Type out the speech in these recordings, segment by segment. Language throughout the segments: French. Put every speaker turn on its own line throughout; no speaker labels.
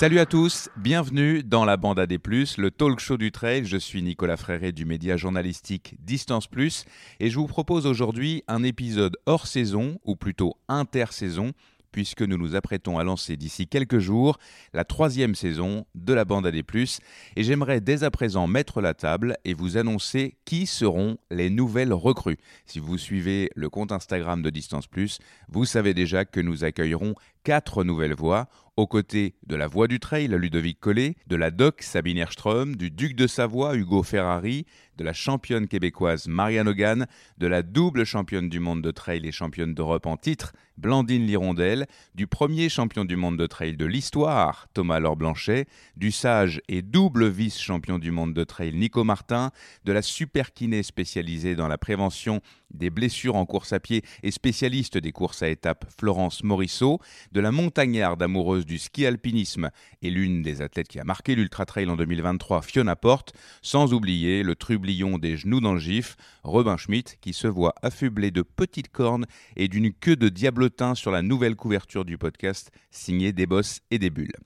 Salut à tous, bienvenue dans la bande AD+, le talk show du trail. Je suis Nicolas Fréré du média journalistique Distance Plus et je vous propose aujourd'hui un épisode hors saison, ou plutôt intersaison, puisque nous nous apprêtons à lancer d'ici quelques jours la troisième saison de la bande AD+, et j'aimerais dès à présent mettre la table et vous annoncer qui seront les nouvelles recrues. Si vous suivez le compte Instagram de Distance Plus, vous savez déjà que nous accueillerons quatre nouvelles voix aux côtés de la voix du trail Ludovic Collet, de la doc Sabine Erström, du duc de Savoie Hugo Ferrari, de la championne québécoise Marianne Hogan, de la double championne du monde de trail et championne d'Europe en titre Blandine Lirondelle, du premier champion du monde de trail de l'histoire Thomas Laure Blanchet, du sage et double vice-champion du monde de trail Nico Martin, de la super kiné spécialisée dans la prévention des blessures en course à pied et spécialiste des courses à étapes Florence Morisseau, de la montagnarde amoureuse du ski alpinisme et l'une des athlètes qui a marqué l'Ultra Trail en 2023, Fiona Porte, sans oublier le trublion des genoux dans le gif, Robin Schmidt, qui se voit affublé de petites cornes et d'une queue de diablotin sur la nouvelle couverture du podcast signé des bosses et des bulles.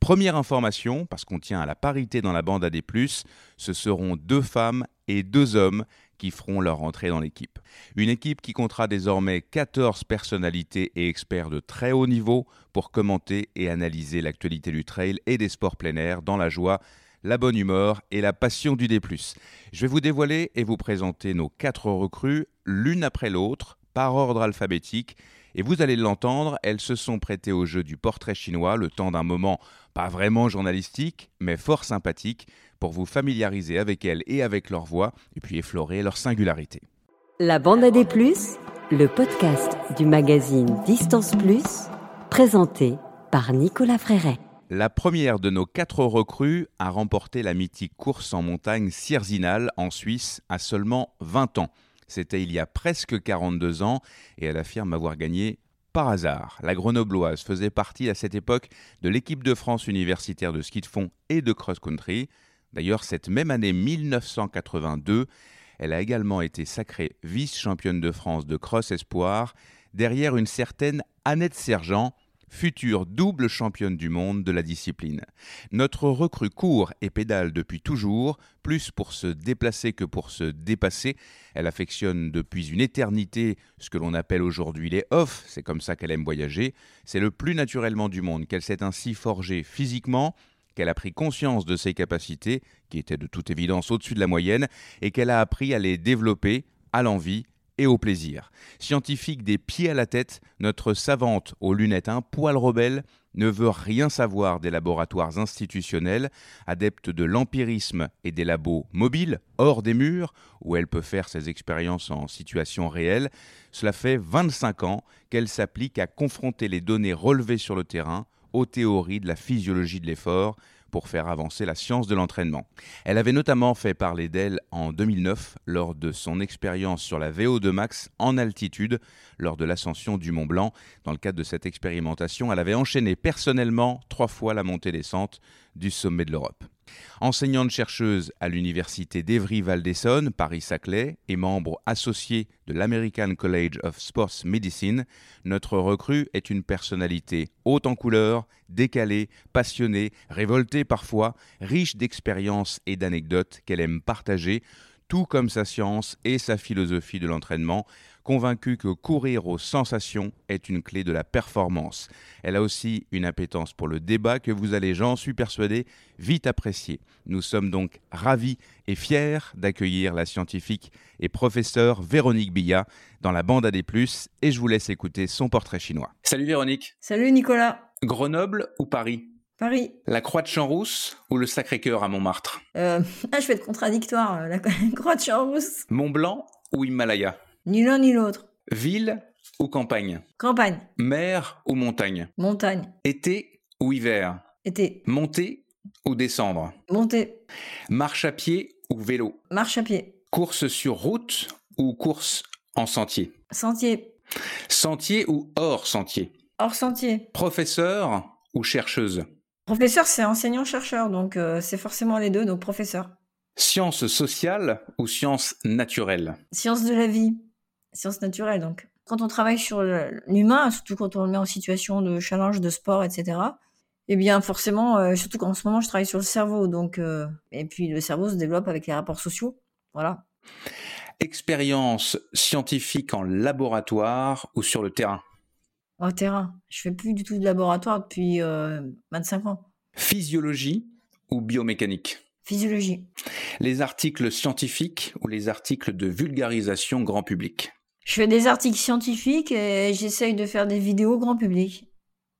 Première information, parce qu'on tient à la parité dans la bande AD+, ce seront deux femmes et deux hommes qui feront leur entrée dans l'équipe. Une équipe qui comptera désormais 14 personnalités et experts de très haut niveau pour commenter et analyser l'actualité du trail et des sports plein air dans la joie, la bonne humeur et la passion du D+. Je vais vous dévoiler et vous présenter nos quatre recrues l'une après l'autre par ordre alphabétique et vous allez l'entendre, elles se sont prêtées au jeu du portrait chinois le temps d'un moment pas vraiment journalistique, mais fort sympathique, pour vous familiariser avec elles et avec leur voix, et puis effleurer leur singularité.
La bande à des plus, le podcast du magazine Distance Plus, présenté par Nicolas Fréret.
La première de nos quatre recrues a remporté la mythique course en montagne Sierzinal en Suisse à seulement 20 ans. C'était il y a presque 42 ans et elle affirme avoir gagné par hasard. La grenobloise faisait partie à cette époque de l'équipe de France universitaire de ski de fond et de cross-country. D'ailleurs, cette même année 1982, elle a également été sacrée vice-championne de France de cross espoir derrière une certaine Annette Sergent, future double championne du monde de la discipline. Notre recrue court et pédale depuis toujours, plus pour se déplacer que pour se dépasser. Elle affectionne depuis une éternité ce que l'on appelle aujourd'hui les off, c'est comme ça qu'elle aime voyager. C'est le plus naturellement du monde qu'elle s'est ainsi forgée physiquement, qu'elle a pris conscience de ses capacités, qui étaient de toute évidence au-dessus de la moyenne, et qu'elle a appris à les développer à l'envie et au plaisir. Scientifique des pieds à la tête, notre savante aux lunettes un poil rebelle ne veut rien savoir des laboratoires institutionnels, adepte de l'empirisme et des labos mobiles, hors des murs, où elle peut faire ses expériences en situation réelle. Cela fait 25 ans qu'elle s'applique à confronter les données relevées sur le terrain aux théories de la physiologie de l'effort pour faire avancer la science de l'entraînement. Elle avait notamment fait parler d'elle en 2009 lors de son expérience sur la VO2 max en altitude lors de l'ascension du Mont Blanc. Dans le cadre de cette expérimentation, elle avait enchaîné personnellement trois fois la montée-descente du sommet de l'Europe. Enseignante-chercheuse à l'université d'Evry-Val d'Essonne, Paris-Saclay, et membre associé de l'American College of Sports Medicine, notre recrue est une personnalité haute en couleur, décalée, passionnée, révoltée parfois, riche d'expériences et d'anecdotes qu'elle aime partager, tout comme sa science et sa philosophie de l'entraînement, convaincue que courir aux sensations est une clé de la performance. Elle a aussi une appétence pour le débat que vous allez, j'en suis persuadé, vite apprécier. Nous sommes donc ravis et fiers d'accueillir la scientifique et professeure Véronique Billat dans la bande AD+, et je vous laisse écouter son portrait chinois. Salut Véronique.
Salut Nicolas.
Grenoble ou Paris?
Paris.
La Croix de Champs-Rousse ou le Sacré-Cœur à Montmartre?
Euh, Ah, je vais être contradictoire. La Croix de Champs-Rousse.
Mont Blanc ou Himalaya?
Ni l'un ni l'autre.
Ville ou campagne?
Campagne.
Mer ou montagne?
Montagne.
Été ou hiver?
Été.
Monter ou descendre?
Montée.
Marche à pied ou vélo?
Marche à pied.
Course sur route ou course en sentier?
Sentier.
Sentier ou hors sentier?
Hors sentier.
Professeur ou chercheuse?
Professeur, c'est enseignant-chercheur, donc euh, c'est forcément les deux, donc professeur.
Sciences sociales ou sciences naturelles?
Sciences de la vie. Sciences naturelles, donc. Quand on travaille sur l'humain, surtout quand on le met en situation de challenge, de sport, etc., Eh bien, forcément, euh, surtout qu'en ce moment, je travaille sur le cerveau. Donc, euh, et puis, le cerveau se développe avec les rapports sociaux. Voilà.
Expérience scientifique en laboratoire ou sur le terrain?
Au terrain. Je fais plus du tout de laboratoire depuis 25 ans.
Physiologie ou biomécanique?
Physiologie.
Les articles scientifiques ou les articles de vulgarisation grand public?
Je fais des articles scientifiques et j'essaye de faire des vidéos grand public.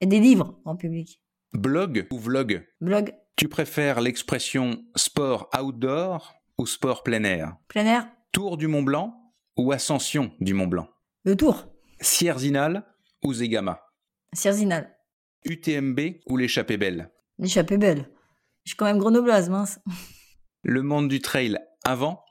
Et des livres grand public.
Blog ou vlog?
Blog.
Tu préfères l'expression sport outdoor ou sport plein air?
Plein air.
Tour du Mont Blanc ou ascension du Mont Blanc?
Le tour.
Sierzinal ou Zegama?
Sierzinal.
UTMB ou l'échappée belle?
L'échappée belle. Je suis quand même grenobloise, mince.
Le monde du trail avant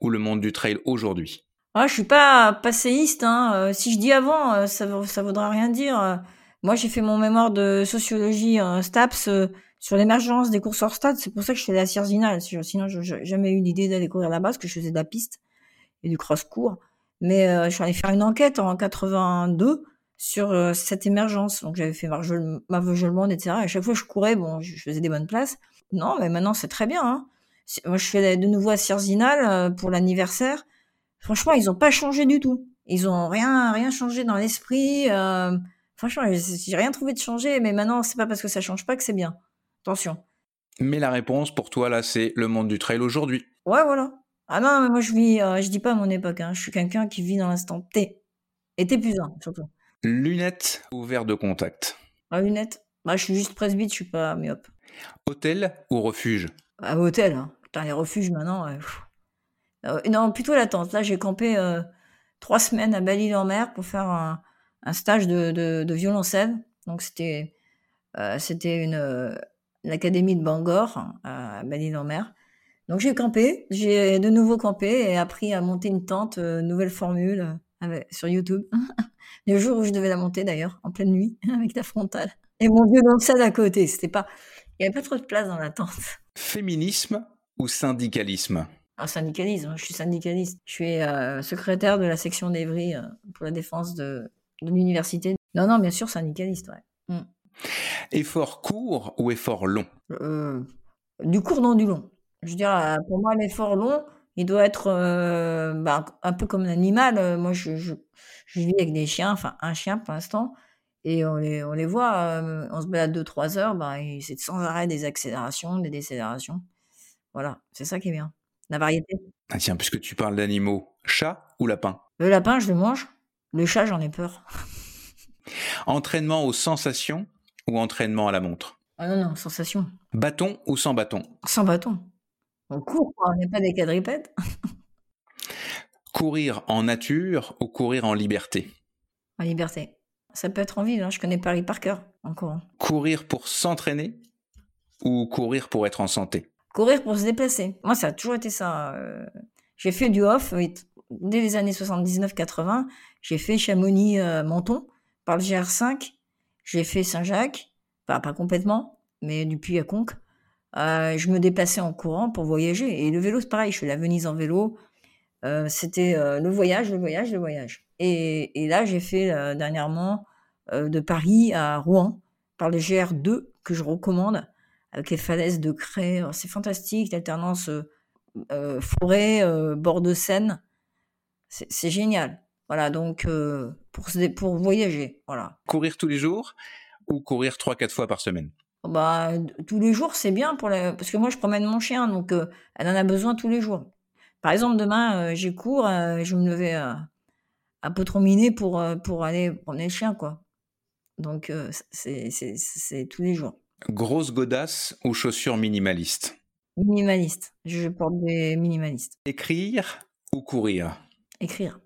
ou le monde du trail aujourd'hui?
Ah, Je suis pas passéiste. Hein. Euh, si je dis avant, euh, ça, ça voudra rien dire. Moi, j'ai fait mon mémoire de sociologie en STAPS euh, sur l'émergence des courses hors stade. C'est pour ça que je fais la Cierzinal. Sinon, je n'ai jamais eu l'idée d'aller courir là-bas parce que je faisais de la piste et du cross-court. Mais je suis allée faire une enquête en 82 sur euh, cette émergence. Donc j'avais fait Marvejolement, etc. Et à chaque fois je courais, bon, je faisais des bonnes places. Non, mais maintenant c'est très bien. Hein. Moi je fais de nouveau à Sierzinal euh, pour l'anniversaire. Franchement, ils ont pas changé du tout. Ils ont rien rien changé dans l'esprit. Euh, franchement, j'ai rien trouvé de changé. Mais maintenant, c'est pas parce que ça change pas que c'est bien. Attention.
Mais la réponse pour toi là, c'est le monde du trail aujourd'hui.
Ouais, voilà. Ah non, mais moi je vis, je dis pas à mon époque. Hein. Je suis quelqu'un qui vit dans l'instant T. Et T plus 1, surtout.
Lunettes ou verre de contact?
Ah, lunettes Bah, je suis juste presbyte, je suis pas myope.
Hôtel ou refuge?
Ah, hôtel. Hein. Putain, les refuges maintenant. Euh, non, plutôt la tente. Là, j'ai campé euh, trois semaines à Belle-Île-en-Mer pour faire un, stage de, violoncelle. Donc, c'était euh, une, l'académie de Bangor à Belle-Île-en-Mer. Donc, j'ai campé. J'ai de nouveau campé et appris à monter une tente, nouvelle formule sur YouTube. Le jour où je devais la monter d'ailleurs, en pleine nuit, avec la frontale. Et mon violoncelle à côté. C'était pas, il n'y avait pas trop de place dans la tente.
Féminisme ou syndicalisme?
Un syndicalisme, je suis syndicaliste. Je suis euh, secrétaire de la section d'Evry euh, pour la défense de, l'université. Non, non, bien sûr, syndicaliste, ouais. Mm.
Effort court ou effort long?
Euh, Du court, non, du long. Je veux dire, pour moi, l'effort long, il doit être bah, un peu comme un animal. Moi, je, je vis avec des chiens, enfin un chien pour l'instant, et on les, on les voit, on se balade 2-3 heures, bah, c'est sans arrêt des accélérations, des décélérations. Voilà, c'est ça qui est bien. La variété.
Ah tiens, puisque tu parles d'animaux, chat ou lapin?
Le lapin, je le mange. Le chat, j'en ai peur.
entraînement aux sensations ou entraînement à la montre?
Ah non, non, sensation.
Bâton ou sans bâton?
Sans bâton. On court, on n'est pas des quadripèdes.
Courir en nature ou courir en liberté?
En liberté. Ça peut être en ville, hein. je connais Paris par cœur en courant.
Courir pour s'entraîner ou courir pour être en santé?
Courir pour se déplacer. Moi, ça a toujours été ça. Euh. J'ai fait du off dès les années 79-80. J'ai fait Chamonix-Menton euh, par le GR5. J'ai fait Saint-Jacques, pas, pas complètement, mais du Puy à Conques. Euh, je me déplaçais en courant pour voyager. Et le vélo, c'est pareil. Je fais la Venise en vélo, c'était le voyage, le voyage, le voyage. Et, là, j'ai fait dernièrement de Paris à Rouen par le GR2 que je recommande avec les falaises de craie. C'est fantastique, l'alternance forêt, bord de Seine. C'est génial. Voilà, donc pour, pour voyager, voilà.
Courir tous les jours ou courir 3-4 fois par semaine?
Bah, tous les jours, c'est bien pour parce que moi, je promène mon chien, donc elle en a besoin tous les jours. Par exemple, demain, euh, j'ai cours, euh, je me levais euh, un peu trop miné pour, pour aller promener le chien, quoi. Donc, c'est tous les jours.
Grosse godasse ou chaussures minimalistes?
Minimaliste. Je porte des minimalistes.
Écrire ou courir?
Écrire.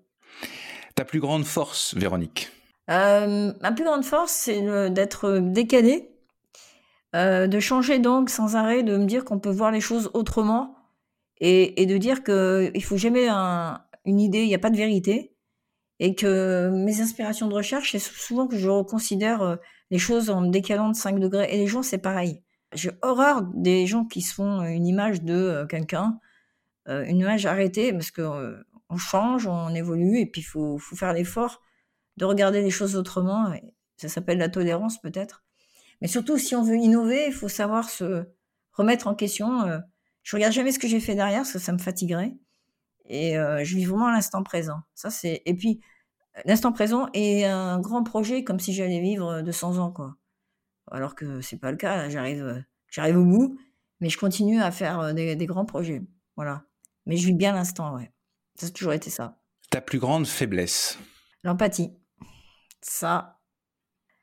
Ta plus grande force, Véronique?
Ma plus grande force, c'est d'être décalé, de changer d'angle sans arrêt, de me dire qu'on peut voir les choses autrement et, de dire qu'il ne faut jamais une idée, il n'y a pas de vérité, et que mes inspirations de recherche, c'est souvent que je reconsidère euh, les choses en décalant de 5 degrés. Et les gens, c'est pareil. J'ai horreur des gens qui se font une image de euh, quelqu'un, euh, une image arrêtée, parce qu'on on change, on évolue, et puis il faut, faire l'effort de regarder les choses autrement. ça s'appelle la tolérance peut-être. Mais surtout, si on veut innover, il faut savoir se remettre en question. Euh. Je regarde jamais ce que j'ai fait derrière, parce que ça me fatiguerait. Et euh, je vis vraiment l'instant présent. Ça, c'est. Et puis, l'instant présent est un grand projet, comme si j'allais vivre 200 ans, quoi. Alors que c'est pas le cas. J'arrive, j'arrive au bout, mais je continue à faire des, des grands projets. Voilà. Mais je vis bien l'instant, ouais. Ça a toujours été ça.
Ta plus grande faiblesse?
L'empathie. Ça,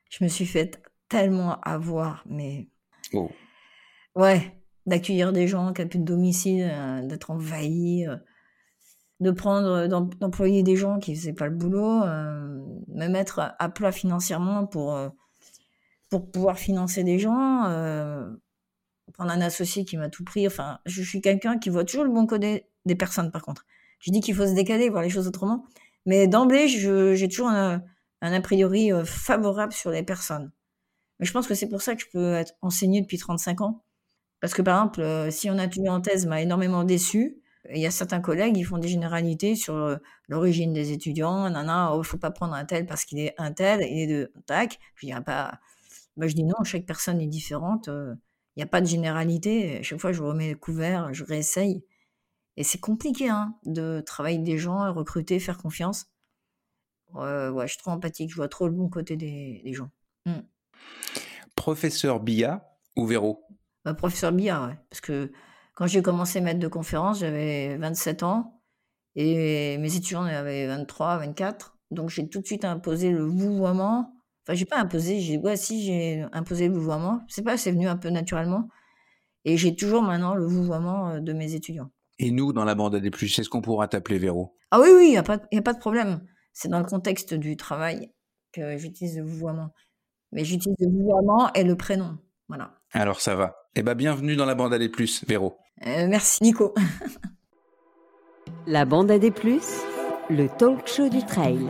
je me suis fait tellement avoir, mais.
Oh.
Ouais, d'accueillir des gens qui n'ont plus de domicile, euh, d'être envahis, euh, de prendre, d'employer des gens qui faisaient pas le boulot, euh, me mettre à plat financièrement pour, pour pouvoir financer des gens, prendre un associé qui m'a tout pris. Enfin, je suis quelqu'un qui voit toujours le bon côté des personnes, par contre. Je dis qu'il faut se décaler, voir les choses autrement. Mais d'emblée, j'ai toujours un, a priori euh, favorable sur les personnes. Mais je pense que c'est pour ça que je peux être enseignée depuis 35 ans. Parce que par exemple, euh, si on a tenu en thèse m'a énormément déçu, il y a certains collègues, ils font des généralités sur euh, l'origine des étudiants. Nana, oh, faut pas prendre un tel parce qu'il est un tel, il est de tac. Je dis, pas. Bah, je dis non, chaque personne est différente. Il n'y a pas de généralité. À chaque fois, je remets le couvert, je réessaye. Et c'est compliqué hein, de travailler avec des gens, recruter, faire confiance. ouais, je suis trop empathique, je vois trop le bon côté des, gens. Mmh.
Professeur Bia ou Véro?
Bah, Professeur Bia, ouais. Parce que quand j'ai commencé à mettre de conférences, j'avais 27 ans et mes étudiants avaient 23, 24. Donc j'ai tout de suite imposé le vouvoiement. Enfin, j'ai pas imposé, j'ai ouais, si j'ai imposé le vouvoiement. C'est pas, c'est venu un peu naturellement. Et j'ai toujours maintenant le vouvoiement euh, de mes étudiants.
Et nous, dans la bande AD+, c'est ce qu'on pourra t'appeler Véro
Ah oui, oui, il n'y a, pas, a pas de problème. C'est dans le contexte du travail que j'utilise le vouvoiement. Mais j'utilise le vouvoiement et le prénom. Voilà.
Alors ça va. Eh bien, bienvenue dans la bande AD+, Véro.
Euh, merci Nico.
la bande AD+, le talk show du trail.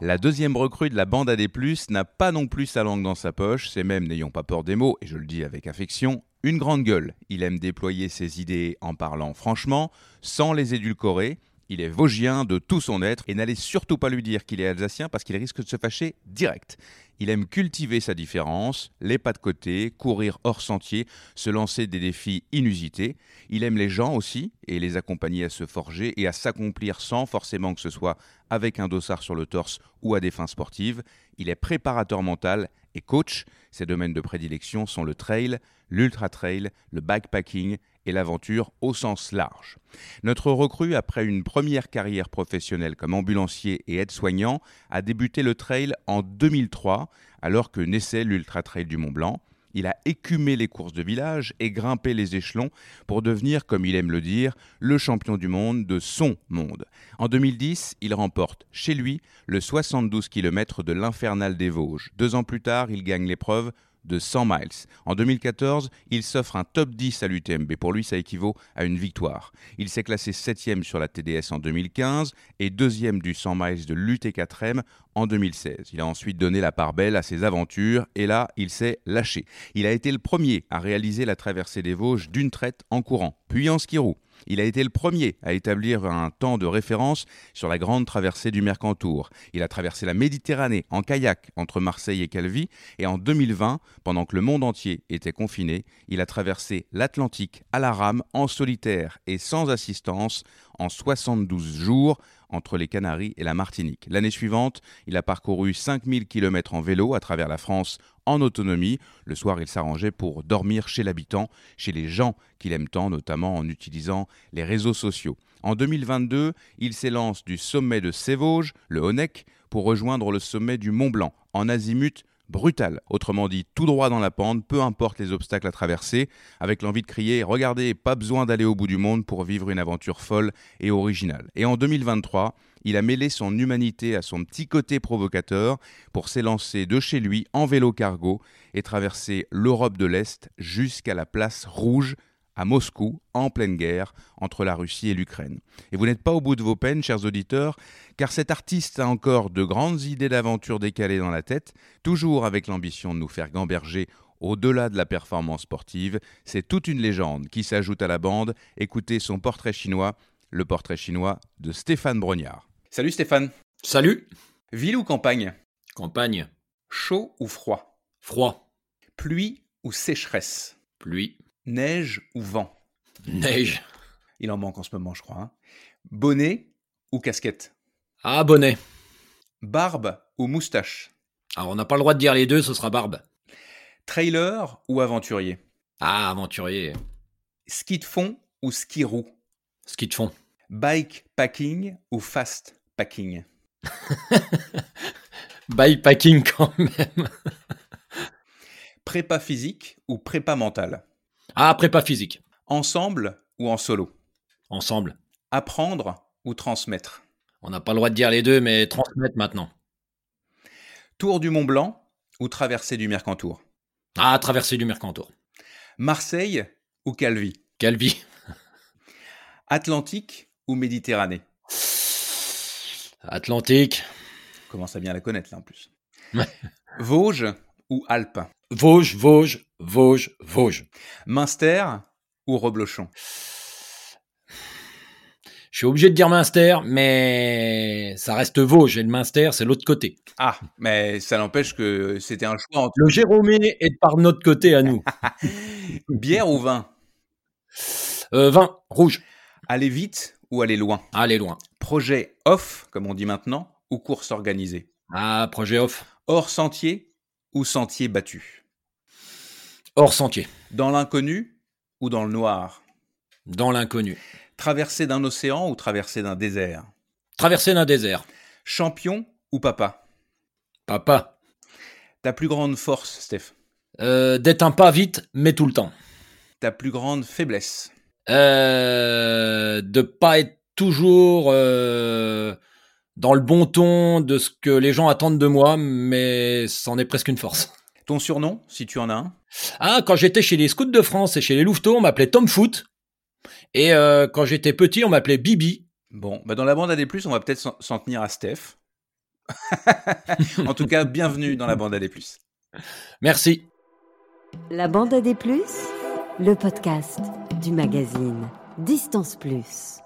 La deuxième recrue de la bande AD+, n'a pas non plus sa langue dans sa poche, c'est même, n'ayons pas peur des mots, et je le dis avec affection, une grande gueule. Il aime déployer ses idées en parlant franchement, sans les édulcorer. Il est vosgien de tout son être et n'allez surtout pas lui dire qu'il est alsacien parce qu'il risque de se fâcher direct. Il aime cultiver sa différence, les pas de côté, courir hors sentier, se lancer des défis inusités. Il aime les gens aussi et les accompagner à se forger et à s'accomplir sans forcément que ce soit avec un dossard sur le torse ou à des fins sportives. Il est préparateur mental et coach. Ses domaines de prédilection sont le trail, l'ultra-trail, le backpacking et l'aventure au sens large. Notre recrue, après une première carrière professionnelle comme ambulancier et aide-soignant, a débuté le trail en 2003, alors que naissait l'ultra-trail du Mont Blanc. Il a écumé les courses de village et grimpé les échelons pour devenir, comme il aime le dire, le champion du monde de son monde. En 2010, il remporte chez lui le 72 km de l'Infernal des Vosges. Deux ans plus tard, il gagne l'épreuve de 100 miles. En 2014, il s'offre un top 10 à l'UTMB. Pour lui, ça équivaut à une victoire. Il s'est classé 7e sur la TDS en 2015 et 2e du 100 miles de l'UT4M en 2016. Il a ensuite donné la part belle à ses aventures et là, il s'est lâché. Il a été le premier à réaliser la traversée des Vosges d'une traite en courant, puis en skirou. Il a été le premier à établir un temps de référence sur la grande traversée du Mercantour. Il a traversé la Méditerranée en kayak entre Marseille et Calvi et en 2020, pendant que le monde entier était confiné, il a traversé l'Atlantique à la rame en solitaire et sans assistance en 72 jours entre les Canaries et la Martinique. L'année suivante, il a parcouru 5000 km en vélo à travers la France en autonomie. Le soir, il s'arrangeait pour dormir chez l'habitant, chez les gens qu'il aime tant, notamment en utilisant les réseaux sociaux. En 2022, il s'élance du sommet de Sévauges, le Honeck, pour rejoindre le sommet du Mont Blanc, en azimut brutal, autrement dit tout droit dans la pente, peu importe les obstacles à traverser, avec l'envie de crier Regardez, pas besoin d'aller au bout du monde pour vivre une aventure folle et originale. Et en 2023, il a mêlé son humanité à son petit côté provocateur pour s'élancer de chez lui en vélo cargo et traverser l'Europe de l'Est jusqu'à la place rouge à Moscou, en pleine guerre entre la Russie et l'Ukraine. Et vous n'êtes pas au bout de vos peines, chers auditeurs, car cet artiste a encore de grandes idées d'aventure décalées dans la tête, toujours avec l'ambition de nous faire gamberger au-delà de la performance sportive. C'est toute une légende qui s'ajoute à la bande. Écoutez son portrait chinois, le portrait chinois de Stéphane Brognard. Salut Stéphane.
Salut.
Ville ou campagne?
Campagne.
Chaud ou froid?
Froid.
Pluie ou sécheresse?
Pluie.
Neige ou vent?
Neige.
Il en manque en ce moment, je crois. hein. Bonnet ou casquette?
Ah, bonnet.
Barbe ou moustache?
Alors, on n'a pas le droit de dire les deux, ce sera barbe.
Trailer ou aventurier?
Ah, aventurier.
Ski de fond ou ski roue?
Ski de fond.
Bike packing ou fast packing?
Bikepacking quand même.
Prépa physique ou prépa mentale
Ah, prépa physique.
Ensemble ou en solo?
Ensemble.
Apprendre ou transmettre?
On n'a pas le droit de dire les deux, mais transmettre maintenant.
Tour du Mont Blanc ou traversée du Mercantour?
Ah, traversée du Mercantour.
Marseille ou Calvi?
Calvi.
Atlantique ou Méditerranée?
Atlantique.
On Commence à bien la connaître là en plus? Vosges ou Alpes?
Vosges, Vosges, Vosges, Vosges.
Münster ou Reblochon?
Je suis obligé de dire Münster, mais ça reste Vosges et le Münster, c'est l'autre côté.
Ah, mais ça n'empêche que c'était un choix entre
Le Jérômé est par notre côté à nous.
bière ou vin?
Euh, vin, rouge.
Aller vite ou aller loin?
Allez loin.
Projet off, comme on dit maintenant, ou course organisée?
Ah, projet off.
Hors sentier ou sentier battu?
Hors sentier.
Dans l'inconnu ou dans le noir?
Dans l'inconnu.
Traversée d'un océan ou traversée d'un désert?
Traversée d'un désert.
Champion ou papa?
Papa.
Ta plus grande force, Steph?
Euh, D'être un pas vite, mais tout le temps.
Ta plus grande faiblesse?
Euh, de pas être toujours euh, dans le bon ton de ce que les gens attendent de moi, mais c'en est presque une force.
Ton surnom, si tu en as un
Ah, quand j'étais chez les Scouts de France et chez les Louveteaux, on m'appelait Tom Foot. Et euh, quand j'étais petit, on m'appelait Bibi.
Bon, bah dans la bande AD+, on va peut-être s'en- tenir à Steph. en tout cas, bienvenue dans la bande AD+.
Merci.
La bande à des plus, le podcast du magazine Distance Plus.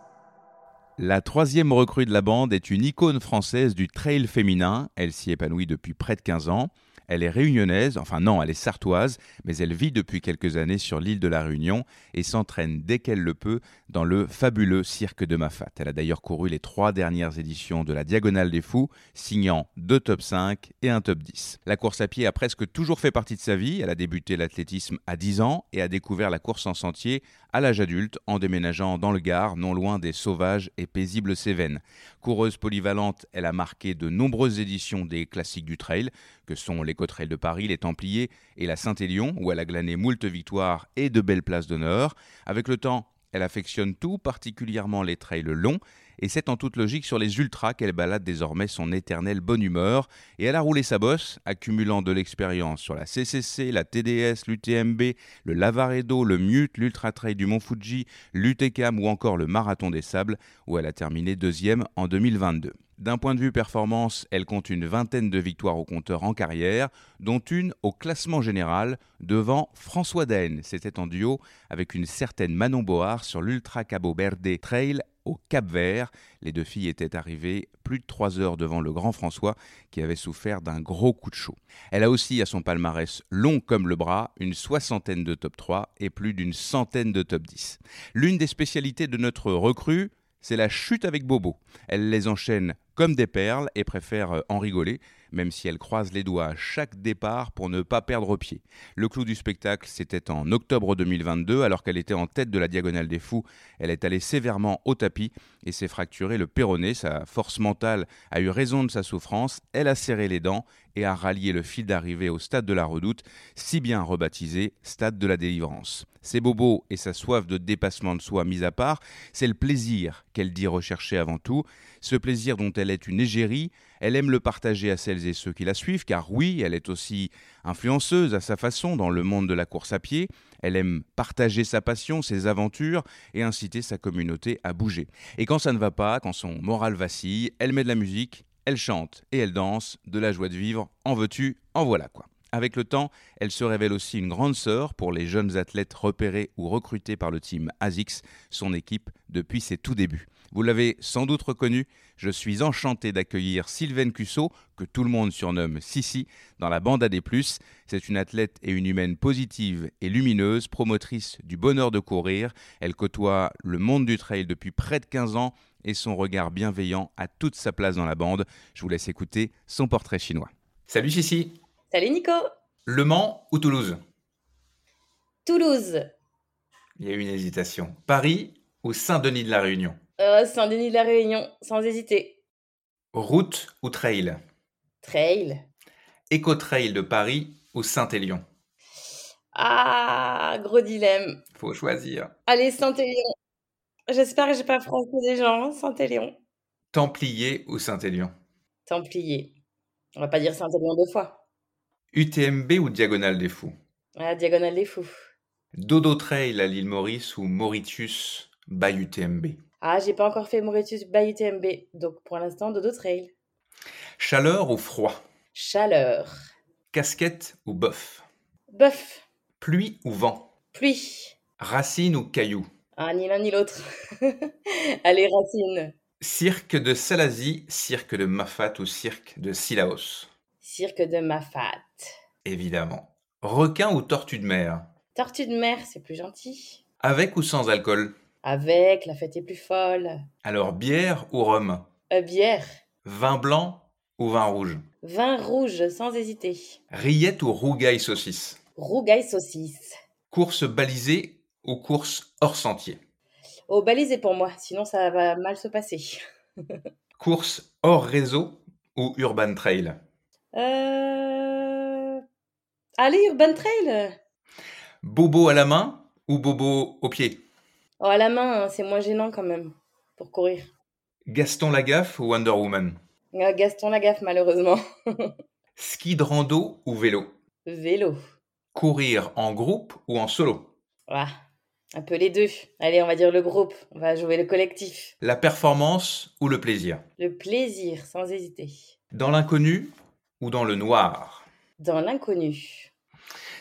La troisième recrue de la bande est une icône française du trail féminin. Elle s'y épanouit depuis près de 15 ans. Elle est réunionnaise, enfin non, elle est sartoise, mais elle vit depuis quelques années sur l'île de la Réunion et s'entraîne dès qu'elle le peut dans le fabuleux cirque de Mafat. Elle a d'ailleurs couru les trois dernières éditions de la Diagonale des Fous, signant deux top 5 et un top 10. La course à pied a presque toujours fait partie de sa vie. Elle a débuté l'athlétisme à 10 ans et a découvert la course en sentier à l'âge adulte en déménageant dans le Gard, non loin des sauvages et paisibles Cévennes. Coureuse polyvalente, elle a marqué de nombreuses éditions des classiques du trail, que sont l'Écotrail de Paris, les Templiers et la Saint-Élion, où elle a glané moult victoires et de belles places d'honneur. Avec le temps, elle affectionne tout, particulièrement les trails longs, et c'est en toute logique sur les ultras qu'elle balade désormais son éternelle bonne humeur, et elle a roulé sa bosse, accumulant de l'expérience sur la CCC, la TDS, l'UTMB, le Lavaredo, le Mute, l'Ultra Trail du Mont Fuji, l'UTCAM ou encore le Marathon des Sables, où elle a terminé deuxième en 2022. D'un point de vue performance, elle compte une vingtaine de victoires au compteur en carrière, dont une au classement général devant François Daen. C'était en duo avec une certaine Manon Board sur l'Ultra Cabo Verde Trail au Cap Vert. Les deux filles étaient arrivées plus de trois heures devant le grand François qui avait souffert d'un gros coup de chaud. Elle a aussi à son palmarès long comme le bras une soixantaine de top 3 et plus d'une centaine de top 10. L'une des spécialités de notre recrue, c'est la chute avec Bobo. Elle les enchaîne comme des perles et préfère euh, en rigoler, même si elle croise les doigts à chaque départ pour ne pas perdre pied. Le clou du spectacle, c'était en octobre 2022, alors qu'elle était en tête de la Diagonale des Fous. Elle est allée sévèrement au tapis et s'est fracturé le péroné. Sa force mentale a eu raison de sa souffrance. Elle a serré les dents et a rallié le fil d'arrivée au stade de la Redoute, si bien rebaptisé Stade de la Délivrance. Ses bobos et sa soif de dépassement de soi mis à part, c'est le plaisir qu'elle dit rechercher avant tout. Ce plaisir dont elle est une égérie, elle aime le partager à celles et ceux qui la suivent, car oui, elle est aussi influenceuse à sa façon dans le monde de la course à pied. Elle aime partager sa passion, ses aventures et inciter sa communauté à bouger. Et quand ça ne va pas, quand son moral vacille, elle met de la musique, elle chante et elle danse, de la joie de vivre, en veux-tu, en voilà quoi. Avec le temps, elle se révèle aussi une grande sœur pour les jeunes athlètes repérés ou recrutés par le team ASICS, son équipe depuis ses tout débuts. Vous l'avez sans doute reconnu, je suis enchanté d'accueillir Sylvaine Cusso, que tout le monde surnomme Sissi, dans la bande AD+. C'est une athlète et une humaine positive et lumineuse, promotrice du bonheur de courir. Elle côtoie le monde du trail depuis près de 15 ans et son regard bienveillant a toute sa place dans la bande. Je vous laisse écouter son portrait chinois. Salut Sissi
Salut Nico?
Le Mans ou Toulouse?
Toulouse
Il y a eu une hésitation. Paris ou Saint-Denis de la Réunion?
Euh, Saint-Denis de la Réunion, sans hésiter.
Route ou trail?
Trail.
Éco-trail de Paris ou Saint-Élion?
Ah, gros dilemme.
Faut choisir.
Allez, Saint-Élion. J'espère que j'ai pas froissé des gens, Saint-Élion.
Templier ou Saint-Élion?
Templier. On va pas dire Saint-Élion deux fois.
UTMB ou Diagonale des Fous?
Ah, Diagonale des Fous.
Dodo Trail à l'île Maurice ou Mauritius by UTMB
ah, j'ai pas encore fait Mauritius by UTMB, donc pour l'instant, Dodo Trail.
Chaleur ou froid?
Chaleur.
Casquette ou bof
Bof.
Pluie ou vent?
Pluie.
Racine ou caillou?
Ah, ni l'un ni l'autre. Allez, racine.
Cirque de Salazie, cirque de Mafat ou cirque de Silaos
Cirque de Mafat.
Évidemment. Requin ou tortue de mer?
Tortue de mer, c'est plus gentil.
Avec ou sans alcool?
Avec, la fête est plus folle.
Alors, bière ou rhum?
Euh, Bière.
Vin blanc ou vin rouge?
Vin rouge, sans hésiter.
Rillette ou rougaille saucisse?
Rougaille saucisse.
Course balisée ou course hors sentier?
Oh, balisée pour moi, sinon ça va mal se passer.
course hors réseau ou urban trail?
Euh... Allez, urban trail?
Bobo à la main ou bobo au pied?
Oh, à la main, hein, c'est moins gênant quand même pour courir.
Gaston Lagaffe ou Wonder Woman?
Euh, Gaston Lagaffe, malheureusement.
Ski de rando ou vélo?
Vélo.
Courir en groupe ou en solo?
Ah, Un peu les deux. Allez, on va dire le groupe. On va jouer le collectif.
La performance ou le plaisir?
Le plaisir, sans hésiter.
Dans l'inconnu ou dans le noir?
Dans l'inconnu.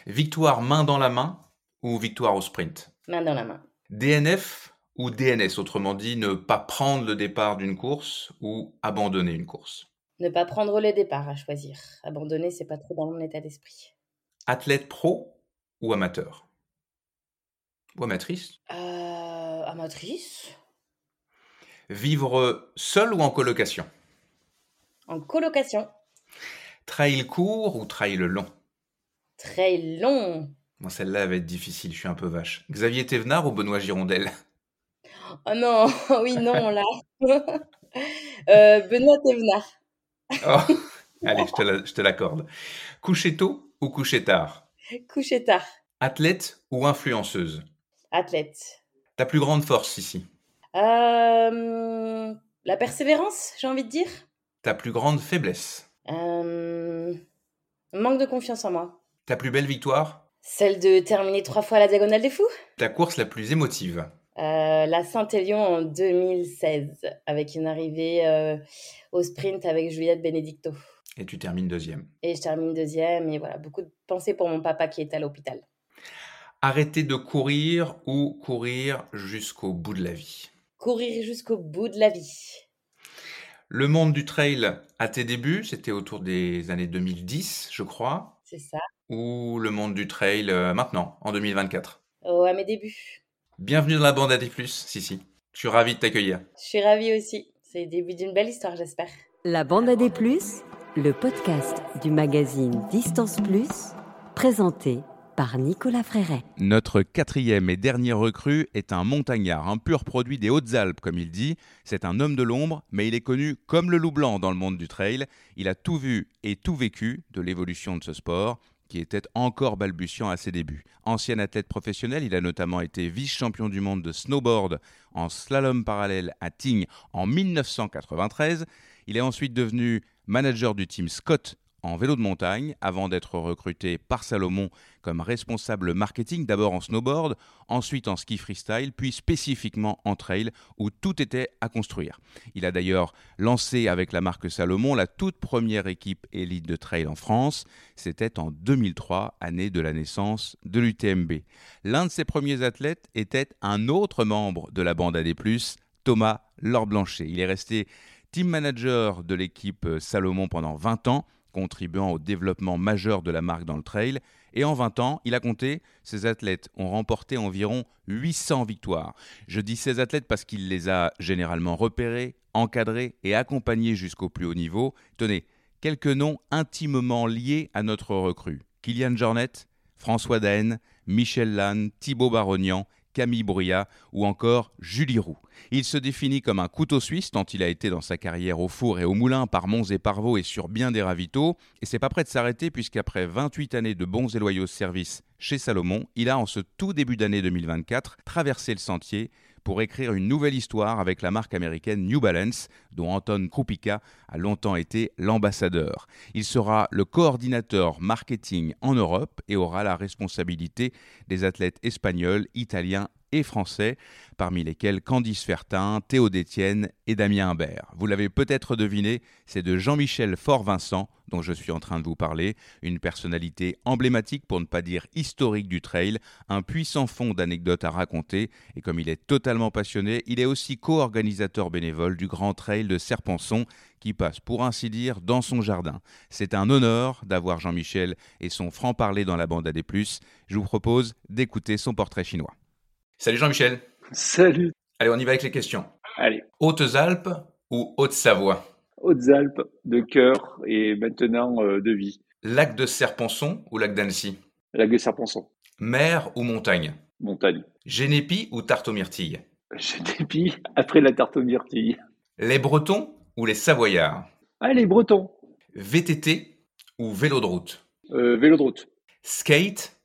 Victoire main dans la main ou victoire au sprint?
Main dans la main.
DNF ou DNS, autrement dit, ne pas prendre le départ d'une course ou abandonner une course?
Ne pas prendre le départ à choisir. Abandonner, c'est pas trop dans mon état d'esprit.
Athlète pro ou amateur? Ou amatrice?
Euh, Amatrice.
Vivre seul ou en colocation?
En colocation.
Trail court ou trail long?
Trail long.
Moi, celle-là va être difficile, je suis un peu vache. Xavier Thévenard ou Benoît Girondel?
Oh non, oui, non, là. Euh, Benoît Thévenard.
Oh, allez, je te l'accorde. Coucher tôt ou coucher tard?
Coucher tard.
Athlète ou influenceuse?
Athlète.
Ta plus grande force ici
euh, La persévérance, j'ai envie de dire.
Ta plus grande faiblesse?
Euh, Manque de confiance en moi.
Ta plus belle victoire?
Celle de terminer trois fois la Diagonale des Fous?
Ta course la plus émotive?
Euh, La Saint-Élion en 2016, avec une arrivée euh, au sprint avec Juliette Benedicto.
Et tu termines deuxième.
Et je termine deuxième, et voilà, beaucoup de pensées pour mon papa qui est à l'hôpital.
Arrêter de courir ou courir jusqu'au bout de la vie?
Courir jusqu'au bout de la vie.
Le monde du trail à tes débuts, c'était autour des années 2010, je crois.
C'est ça
ou le monde du trail euh, maintenant, en 2024
Oh, à mes débuts.
Bienvenue dans la bande AD+, si, si. Je suis ravi de t'accueillir.
Je suis ravi aussi. C'est le début d'une belle histoire, j'espère.
La bande AD+, le podcast du magazine Distance Plus, présenté par Nicolas Fréret.
Notre quatrième et dernier recrue est un montagnard, un pur produit des Hautes-Alpes, comme il dit. C'est un homme de l'ombre, mais il est connu comme le loup blanc dans le monde du trail. Il a tout vu et tout vécu de l'évolution de ce sport qui était encore balbutiant à ses débuts. Ancien athlète professionnel, il a notamment été vice-champion du monde de snowboard en slalom parallèle à Tignes en 1993. Il est ensuite devenu manager du team Scott en vélo de montagne avant d'être recruté par Salomon comme responsable marketing, d'abord en snowboard, ensuite en ski freestyle, puis spécifiquement en trail où tout était à construire. Il a d'ailleurs lancé avec la marque Salomon la toute première équipe élite de trail en France. C'était en 2003, année de la naissance de l'UTMB. L'un de ses premiers athlètes était un autre membre de la bande AD+, Thomas Laure Blanchet. Il est resté team manager de l'équipe Salomon pendant 20 ans, contribuant au développement majeur de la marque dans le trail. Et en 20 ans, il a compté, ses athlètes ont remporté environ 800 victoires. Je dis ces athlètes parce qu'il les a généralement repérés, encadrés et accompagnés jusqu'au plus haut niveau. Tenez, quelques noms intimement liés à notre recrue. Kylian Jornet, François Daen, Michel Lannes, Thibaut Barognan Camille Bruyat ou encore Julie Roux. Il se définit comme un couteau suisse tant il a été dans sa carrière au four et au moulin par Mons et Parvaux et sur bien des ravitaux. Et c'est pas prêt de s'arrêter puisqu'après 28 années de bons et loyaux services chez Salomon, il a en ce tout début d'année 2024 traversé le sentier pour écrire une nouvelle histoire avec la marque américaine New Balance, dont Anton Krupika a longtemps été l'ambassadeur. Il sera le coordinateur marketing en Europe et aura la responsabilité des athlètes espagnols, italiens français, parmi lesquels Candice Fertin, Théo Détienne et Damien Imbert. Vous l'avez peut-être deviné, c'est de Jean-Michel Fort-Vincent dont je suis en train de vous parler, une personnalité emblématique pour ne pas dire historique du trail, un puissant fond d'anecdotes à raconter, et comme il est totalement passionné, il est aussi co-organisateur bénévole du Grand Trail de Serpenson, qui passe pour ainsi dire dans son jardin. C'est un honneur d'avoir Jean-Michel et son franc-parler dans la bande AD+. Je vous propose d'écouter son portrait chinois. Salut Jean-Michel.
Salut.
Allez, on y va avec les questions.
Allez.
Hautes-Alpes ou Haute-Savoie?
Hautes-Alpes de cœur et maintenant euh, de vie.
Lac de Serponçon ou lac d'Annecy?
Lac de Serponçon.
Mer ou montagne?
Montagne.
Génépi ou tarte aux myrtilles?
Génépi après la tarte aux myrtilles.
Les Bretons ou les Savoyards?
Ah, les Bretons.
VTT ou vélo de route
euh, Vélo de route.
Skate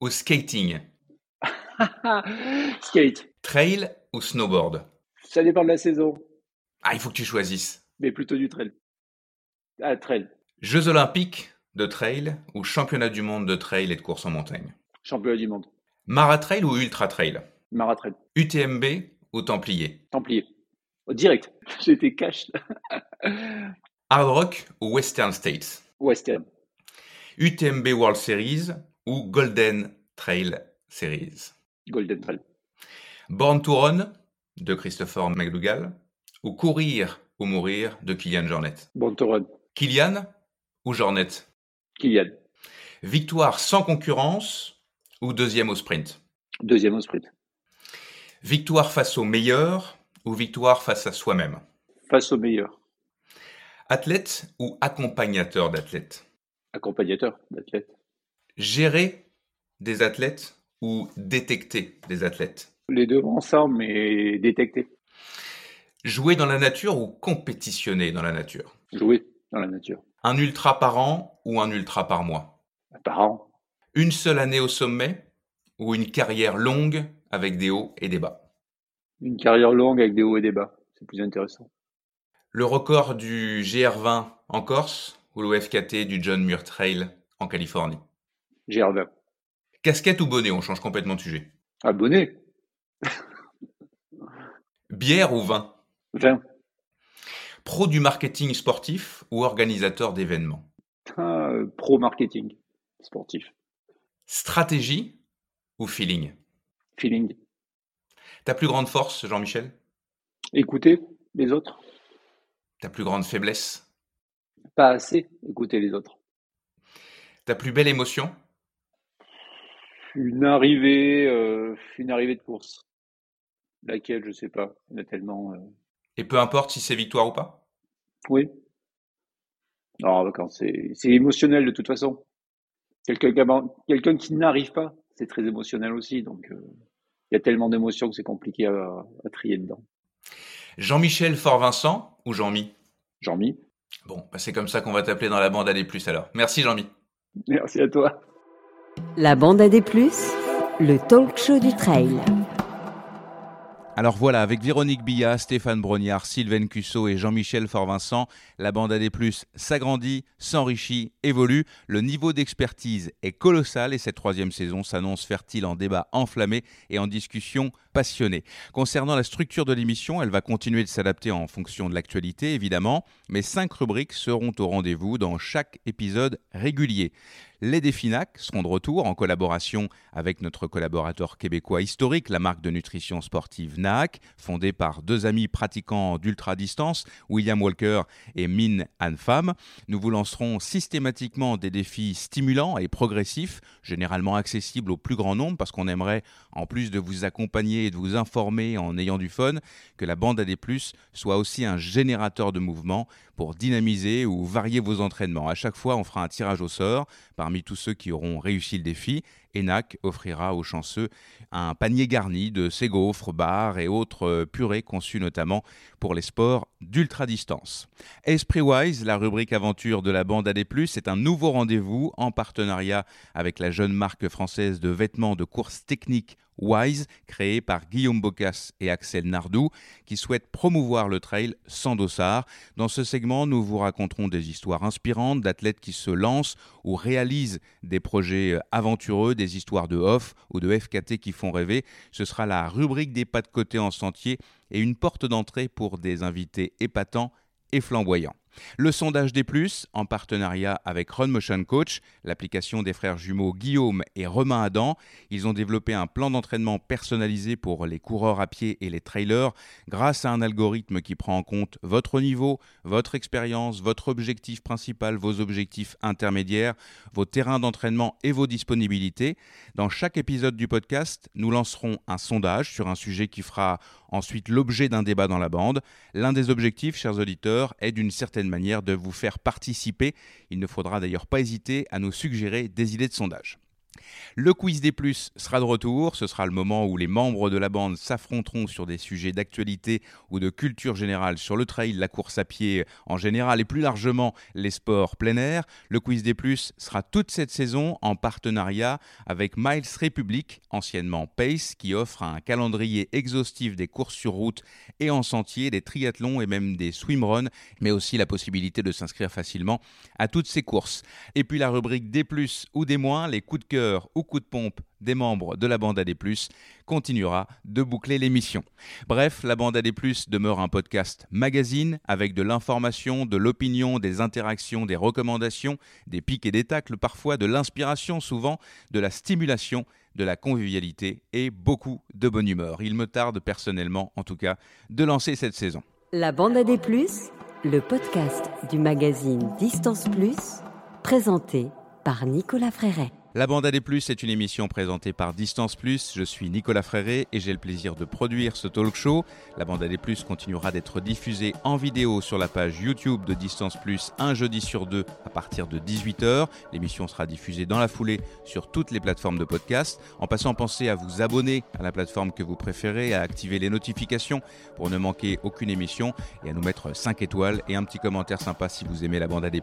ou skating?
Skate.
Trail ou snowboard?
Ça dépend de la saison.
Ah, il faut que tu choisisses.
Mais plutôt du trail. Ah, trail.
Jeux olympiques de trail ou championnat du monde de trail et de course en montagne?
Championnat du monde.
Maratrail ou ultra trail?
Maratrail.
UTMB ou Templier?
Templier. Oh, direct. J'étais cash.
Hard Rock ou Western States?
Western.
UTMB World Series ou Golden Trail Series?
Golden Trail.
Born to Run de Christopher McDougall ou Courir ou Mourir de Kylian Jornet
Born to Run.
Kylian ou Jornet?
Kylian.
Victoire sans concurrence ou deuxième au sprint?
Deuxième au sprint.
Victoire face au meilleur ou victoire face à soi-même?
Face au meilleur.
Athlète ou accompagnateur d'athlètes
Accompagnateur d'athlète.
Gérer des athlètes ou détecter des athlètes?
Les deux ensemble, mais détecter.
Jouer dans la nature ou compétitionner dans la nature?
Jouer dans la nature.
Un ultra par an ou un ultra par mois?
Par an.
Une seule année au sommet ou une carrière longue avec des hauts et des bas?
Une carrière longue avec des hauts et des bas. C'est plus intéressant.
Le record du GR20 en Corse ou le FKT du John Muir Trail en Californie?
GR20.
Casquette ou bonnet On change complètement de sujet.
Abonné.
Bière ou vin?
20.
Pro du marketing sportif ou organisateur d'événements?
Ah, euh, pro marketing sportif.
Stratégie ou feeling?
Feeling.
Ta plus grande force, Jean-Michel?
Écouter les autres.
Ta plus grande faiblesse?
Pas assez écouter les autres.
Ta plus belle émotion?
Une arrivée, euh, une arrivée de course. Laquelle, je sais pas. Il y en a tellement. euh,
Et peu importe si c'est victoire ou pas?
Oui. Non, quand c'est c'est émotionnel de toute façon. Quelqu'un qui, n'arrive pas, c'est très émotionnel aussi. Donc, euh, il y a tellement d'émotions que c'est compliqué à, à trier dedans.
Jean-Michel Fort-Vincent ou Jean-Mi?
Jean-Mi,
Bon, bah c'est comme ça qu'on va t'appeler dans la bande AD+, alors. Merci Jean-Mi.
merci à toi.
La bande AD+, le talk show du trail.
Alors voilà, avec Véronique Billa, Stéphane Brognard, Sylvain Cusso et Jean-Michel Fort-Vincent, la bande AD+, s'agrandit, s'enrichit, évolue. Le niveau d'expertise est colossal et cette troisième saison s'annonce fertile en débats enflammés et en discussions passionnées. Concernant la structure de l'émission, elle va continuer de s'adapter en fonction de l'actualité, évidemment, mais cinq rubriques seront au rendez-vous dans chaque épisode régulier. Les Définac seront de retour en collaboration avec notre collaborateur québécois historique, la marque de nutrition sportive NAC, fondée par deux amis pratiquants d'ultra-distance, William Walker et Min Han Pham. Nous vous lancerons systématiquement des défis stimulants et progressifs, généralement accessibles au plus grand nombre, parce qu'on aimerait, en plus de vous accompagner et de vous informer en ayant du fun, que la bande AD+, soit aussi un générateur de mouvement pour dynamiser ou varier vos entraînements. À chaque fois, on fera un tirage au sort parmi tous ceux qui auront réussi le défi. ENAC offrira aux chanceux un panier garni de ses gaufres, bars et autres euh, purées conçues notamment pour les sports d'ultra-distance. Esprit Wise, la rubrique aventure de la bande AD+, est un nouveau rendez-vous en partenariat avec la jeune marque française de vêtements de course technique Wise, créé par Guillaume Bocas et Axel Nardou, qui souhaitent promouvoir le trail sans dossard. Dans ce segment, nous vous raconterons des histoires inspirantes d'athlètes qui se lancent ou réalisent des projets aventureux, des histoires de off ou de FKT qui font rêver. Ce sera la rubrique des pas de côté en sentier et une porte d'entrée pour des invités épatants et flamboyants. Le sondage des plus, en partenariat avec Run Motion Coach, l'application des frères jumeaux Guillaume et Romain Adam, ils ont développé un plan d'entraînement personnalisé pour les coureurs à pied et les trailers grâce à un algorithme qui prend en compte votre niveau, votre expérience, votre objectif principal, vos objectifs intermédiaires, vos terrains d'entraînement et vos disponibilités. Dans chaque épisode du podcast, nous lancerons un sondage sur un sujet qui fera ensuite l'objet d'un débat dans la bande. L'un des objectifs, chers auditeurs, est d'une certaine manière de vous faire participer. Il ne faudra d'ailleurs pas hésiter à nous suggérer des idées de sondage. Le quiz des plus sera de retour. Ce sera le moment où les membres de la bande s'affronteront sur des sujets d'actualité ou de culture générale sur le trail, la course à pied en général et plus largement les sports plein air. Le quiz des plus sera toute cette saison en partenariat avec Miles Republic, anciennement Pace, qui offre un calendrier exhaustif des courses sur route et en sentier, des triathlons et même des swimruns, mais aussi la possibilité de s'inscrire facilement à toutes ces courses. Et puis la rubrique des plus ou des moins, les coups de cœur ou coup de pompe des membres de la bande AD+, continuera de boucler l'émission. Bref, la bande AD+, demeure un podcast magazine avec de l'information, de l'opinion, des interactions, des recommandations, des pics et des tacles, parfois de l'inspiration, souvent de la stimulation, de la convivialité et beaucoup de bonne humeur. Il me tarde personnellement, en tout cas, de lancer cette saison.
La bande AD+, le podcast du magazine Distance Plus, présenté par Nicolas Fréret.
La Bande AD+, est une émission présentée par Distance Plus. Je suis Nicolas Fréré et j'ai le plaisir de produire ce talk show. La Bande AD+, continuera d'être diffusée en vidéo sur la page YouTube de Distance Plus un jeudi sur deux à partir de 18h. L'émission sera diffusée dans la foulée sur toutes les plateformes de podcast. En passant, pensez à vous abonner à la plateforme que vous préférez, à activer les notifications pour ne manquer aucune émission et à nous mettre 5 étoiles et un petit commentaire sympa si vous aimez la Bande AD+.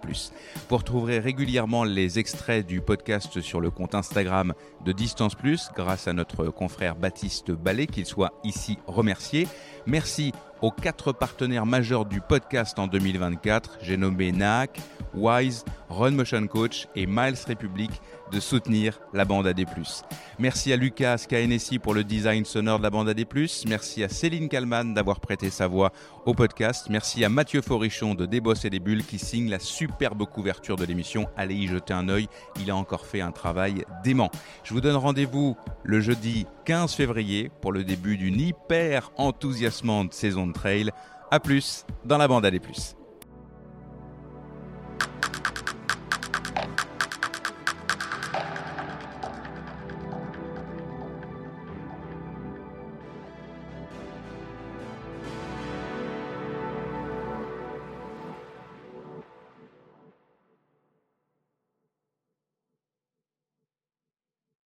Vous retrouverez régulièrement les extraits du podcast sur le compte Instagram de Distance Plus grâce à notre confrère Baptiste Ballet, qu'il soit ici remercié. Merci aux quatre partenaires majeurs du podcast en 2024. J'ai nommé NAC, Wise, Run Motion Coach et Miles Republic de soutenir la bande AD+. Merci à Lucas KNSI pour le design sonore de la bande AD+. Merci à Céline Kalman d'avoir prêté sa voix au podcast. Merci à Mathieu Forichon de Débosser et des Bulles qui signe la superbe couverture de l'émission. Allez y jeter un œil, il a encore fait un travail dément. Je vous donne rendez-vous le jeudi 15 février pour le début d'une hyper enthousiasmante saison de trail. A plus dans la bande AD+.